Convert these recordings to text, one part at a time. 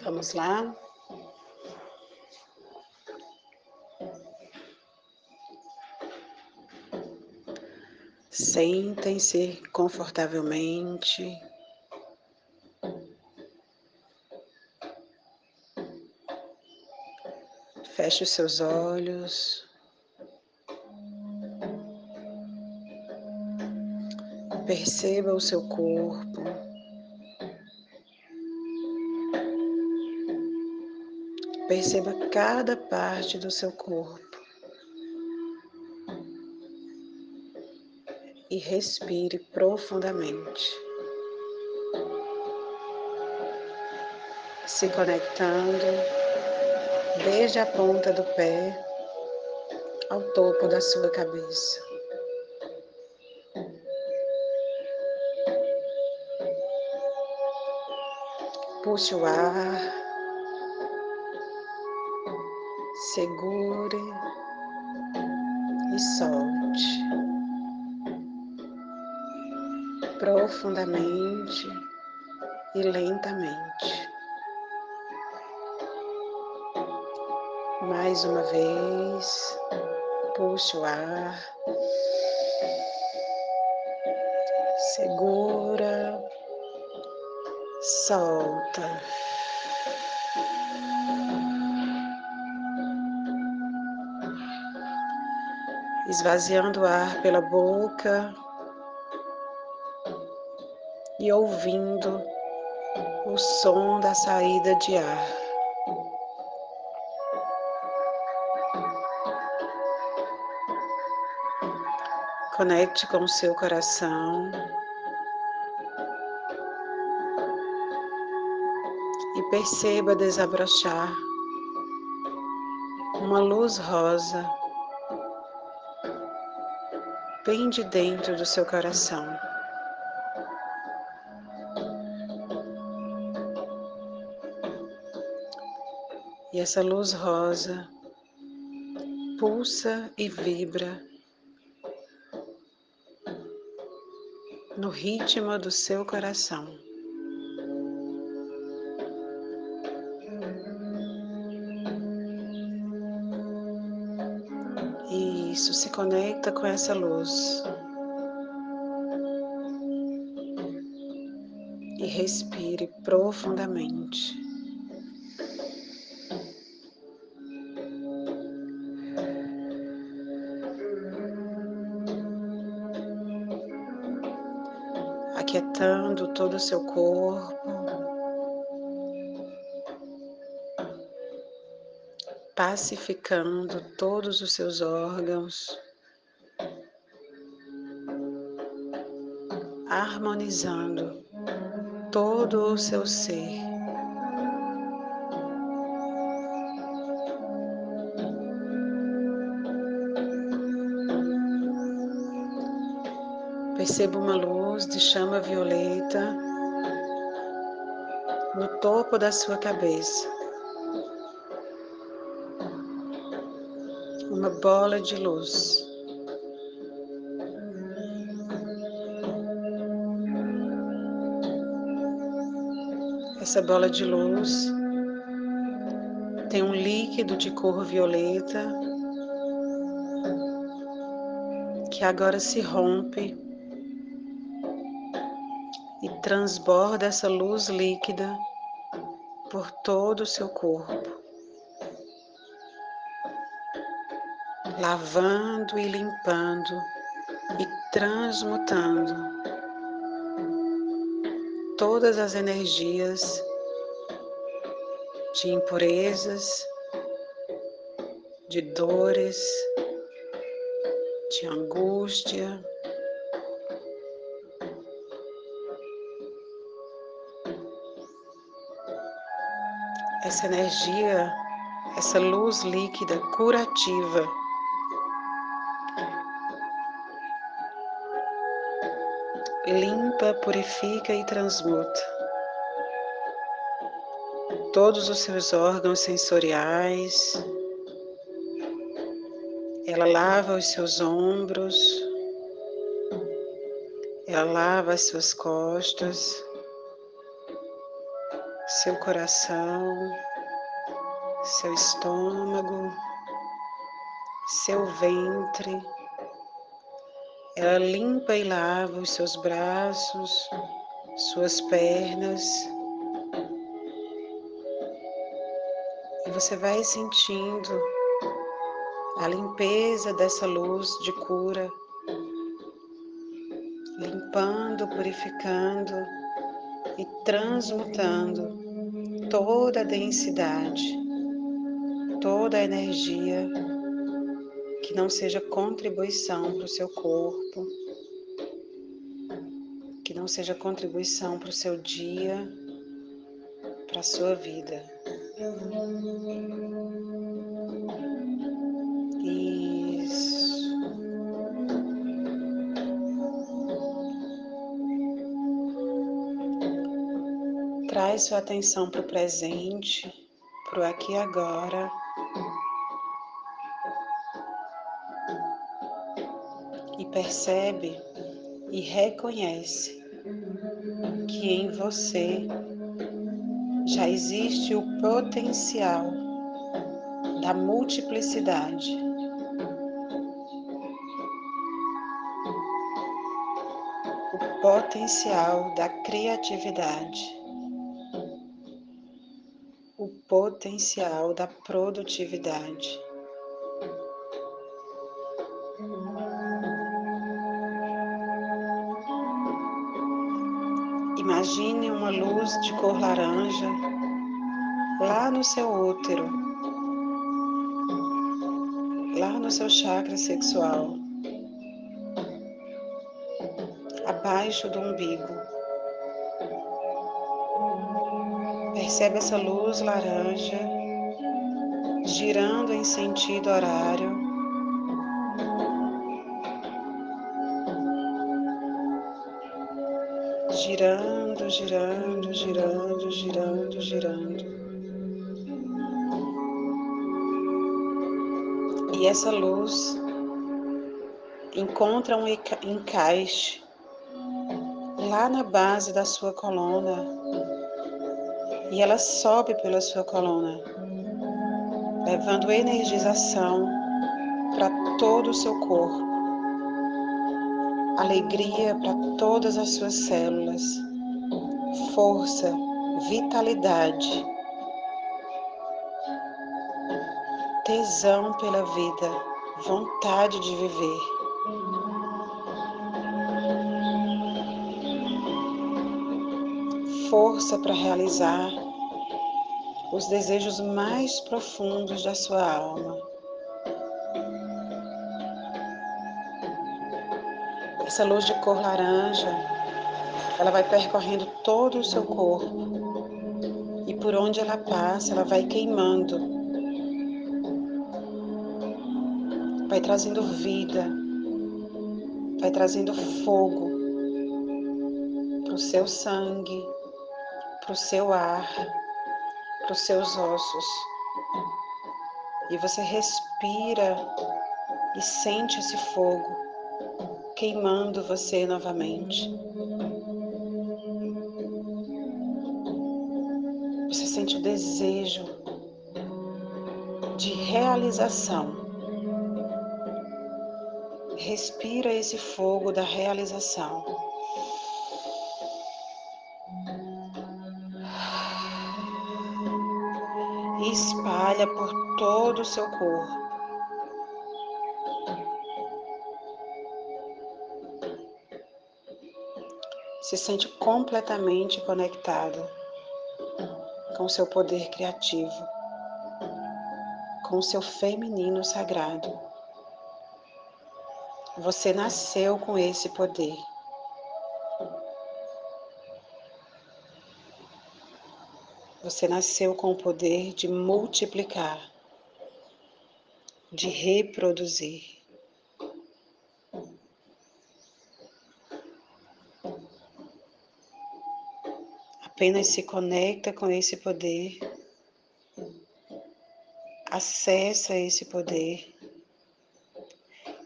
Vamos lá? Sentem-se confortavelmente. Feche os seus olhos. Perceba o seu corpo. Perceba cada parte do seu corpo. E respire profundamente. Se conectando desde a ponta do pé ao topo da sua cabeça. Puxe o ar segure e solte profundamente e lentamente. Mais uma vez, puxe o ar, segura, solta. Esvaziando o ar pela boca e ouvindo o som da saída de ar. Conecte com o seu coração e perceba desabrochar uma luz rosa bem de dentro do seu coração. E essa luz rosa pulsa e vibra no ritmo do seu coração. Isso, se conecta com essa luz. E respire profundamente. Aquietando todo o seu corpo. Pacificando todos os seus órgãos, harmonizando todo o seu ser. Perceba uma luz de chama violeta no topo da sua cabeça. Uma bola de luz. Essa bola de luz tem um líquido de cor violeta que agora se rompe e transborda essa luz líquida por todo o seu corpo. Lavando e limpando e transmutando todas as energias de impurezas, de dores, de angústia. Essa energia, essa luz líquida curativa limpa, purifica e transmuta todos os seus órgãos sensoriais. Ela lava os seus ombros, ela lava as suas costas, seu coração, seu estômago, seu ventre. Ela limpa e lava os seus braços, suas pernas. E você vai sentindo a limpeza dessa luz de cura, limpando, purificando e transmutando toda a densidade, toda a energia que não seja contribuição para o seu corpo, que não seja contribuição para o seu dia, para a sua vida. Isso. Traz sua atenção para o presente, para o aqui e agora. E percebe e reconhece que em você já existe o potencial da multiplicidade. O potencial da criatividade. O potencial da produtividade. Imagine uma luz de cor laranja lá no seu útero, lá no seu chakra sexual, abaixo do umbigo. Percebe essa luz laranja girando em sentido horário essa luz encontra um encaixe lá na base da sua coluna e ela sobe pela sua coluna, levando energização para todo o seu corpo alegria para todas as suas células, força, vitalidade, tesão pela vida, vontade de viver. Força para realizar os desejos mais profundos da sua alma. Essa luz de cor laranja, ela vai percorrendo todo o seu corpo. E por onde ela passa, ela vai queimando. Vai trazendo vida. Vai trazendo fogo para o seu sangue, para o seu ar, para os seus ossos. E você respira e sente esse fogo queimando você novamente. Você sente o desejo de realização. Respira esse fogo da realização. E espalha por todo o seu corpo. se sente completamente conectado com seu poder criativo, com o seu feminino sagrado. Você nasceu com esse poder. Você nasceu com o poder de multiplicar, de reproduzir. apenas se conecta com esse poder, acessa esse poder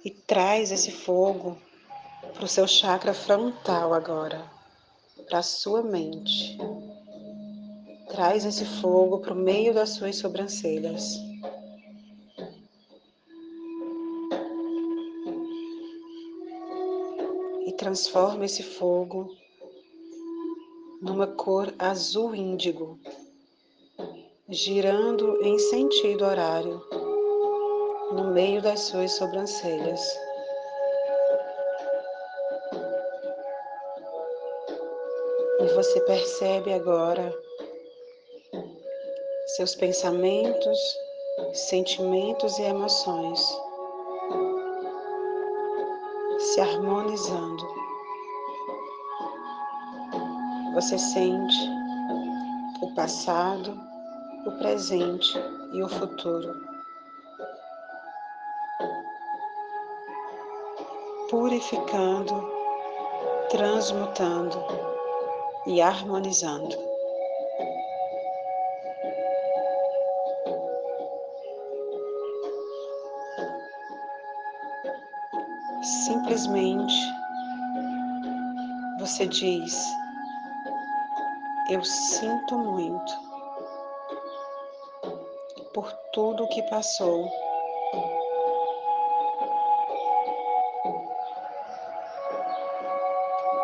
e traz esse fogo para o seu chakra frontal agora, para a sua mente. Traz esse fogo para o meio das suas sobrancelhas. E transforma esse fogo numa cor azul índigo, girando em sentido horário no meio das suas sobrancelhas. E você percebe agora seus pensamentos, sentimentos e emoções se harmonizando. Você sente o passado, o presente e o futuro. Purificando, transmutando e harmonizando. Simplesmente você diz: Eu sinto muito por tudo que passou.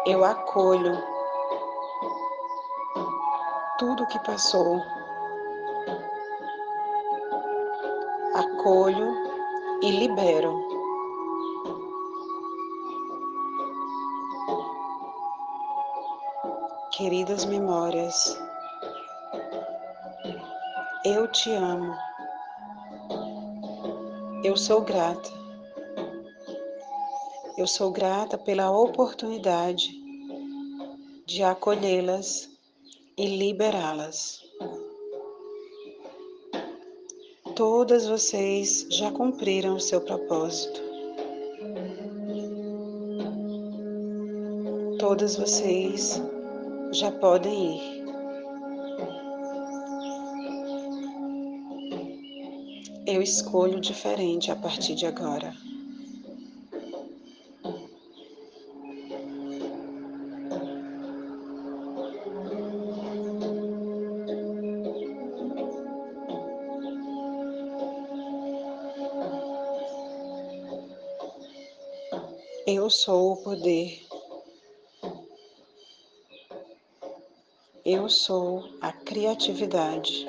Eu acolho tudo o que passou. Acolho e libero. Queridas memórias, eu te amo. Eu sou grata. Eu sou grata pela oportunidade de acolhê-las e liberá-las. Todas vocês já cumpriram o seu propósito. Todas vocês já podem ir. Eu escolho diferente a partir de agora. Eu sou o poder. Eu sou a criatividade.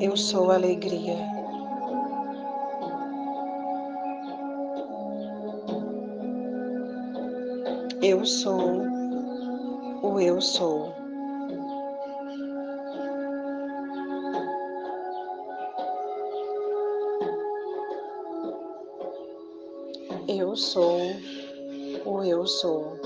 Eu sou a alegria. Eu sou o eu sou. Eu sou o eu sou.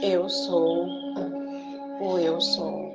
Eu sou o eu sou.